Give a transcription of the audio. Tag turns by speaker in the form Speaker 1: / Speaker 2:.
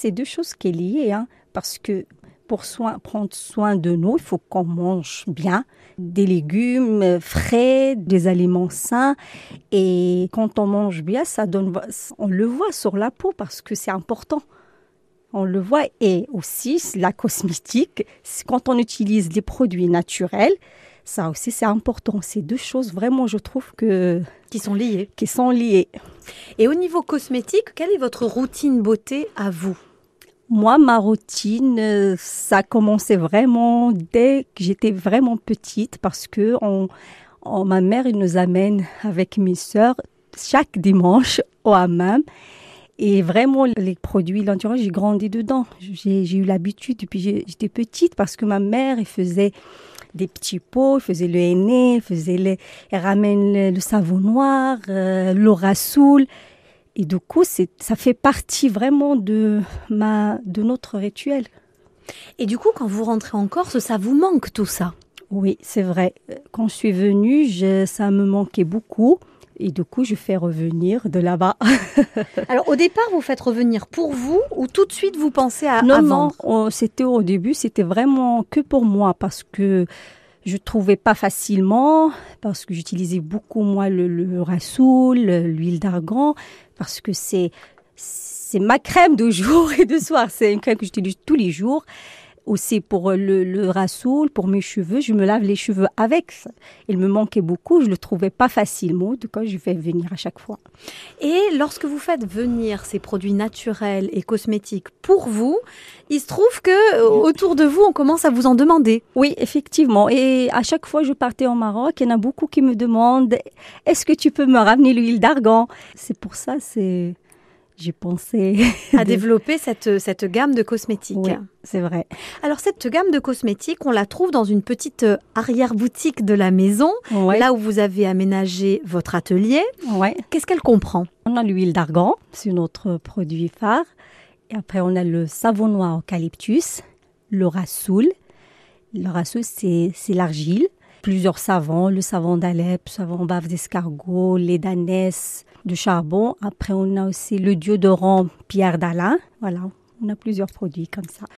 Speaker 1: c'est deux choses qui sont liées, hein, parce que pour prendre soin de nous, il faut qu'on mange bien, des légumes frais, des aliments sains. Et quand on mange bien, ça donne, on le voit sur la peau parce que c'est important. On le voit. Et aussi, la cosmétique, quand on utilise les produits naturels, ça aussi c'est important. Ces deux choses vraiment, je trouve que
Speaker 2: qui sont liées.
Speaker 1: Qui sont liées.
Speaker 2: Et au niveau cosmétique, quelle est votre routine beauté à vous?
Speaker 1: Moi, ma routine, euh, ça commençait vraiment dès que j'étais vraiment petite parce que on, ma mère nous amène avec mes sœurs chaque dimanche au hammam. Et vraiment, les produits l'endurance, j'ai grandi dedans. J'ai eu l'habitude depuis j'étais petite parce que ma mère, elle faisait des petits pots, elle faisait le henné, elle, faisait les, ramène le, savon noir, euh. Et du coup, ça fait partie vraiment de, ma, de notre rituel.
Speaker 2: Et du coup, quand vous rentrez en Corse, ça vous manque tout ça?
Speaker 1: Oui, c'est vrai. Quand je suis venue, ça me manquait beaucoup. Et du coup, je fais revenir de là-bas.
Speaker 2: Alors, au départ, vous faites revenir pour vous ou tout de suite vous pensez à,
Speaker 1: non,
Speaker 2: non,
Speaker 1: c'était au début, c'était vraiment que pour moi parce que je trouvais pas facilement parce que j'utilisais beaucoup moins le, le rassoul, l'huile d'argan parce que c'est c'est ma crème de jour et de soir. C'est une crème que j'utilise tous les jours aussi pour le, le rassoul, pour mes cheveux. Je me lave les cheveux avec. Il me manquait beaucoup. Je le trouvais pas facilement. Du coup, je vais venir à chaque fois.
Speaker 2: Et lorsque vous faites venir ces produits naturels et cosmétiques pour vous, il se trouve que euh, autour de vous, on commence à vous en demander.
Speaker 1: Oui, effectivement. Et à chaque fois, je partais au Maroc, il y en a beaucoup qui me demandent est-ce que tu peux me ramener l'huile d'argan? C'est pour ça, c'est j'ai pensé
Speaker 2: à développer cette, cette gamme de cosmétiques.
Speaker 1: Oui, c'est vrai.
Speaker 2: Alors cette gamme de cosmétiques, on la trouve dans une petite euh, arrière-boutique de la maison, là où vous avez aménagé votre atelier.
Speaker 1: Ouais.
Speaker 2: Qu'est-ce qu'elle comprend?
Speaker 1: On a l'huile d'argan, c'est notre produit phare. Et après, on a le savon noir eucalyptus, le rassoul. Le rassoul, c'est l'argile. Plusieurs savons, le savon d'Alep, le savon bave d'escargot, les d'ânesse, de charbon. Après, on a aussi le déodorant Pierre d'Alain. Voilà, on a plusieurs produits comme ça.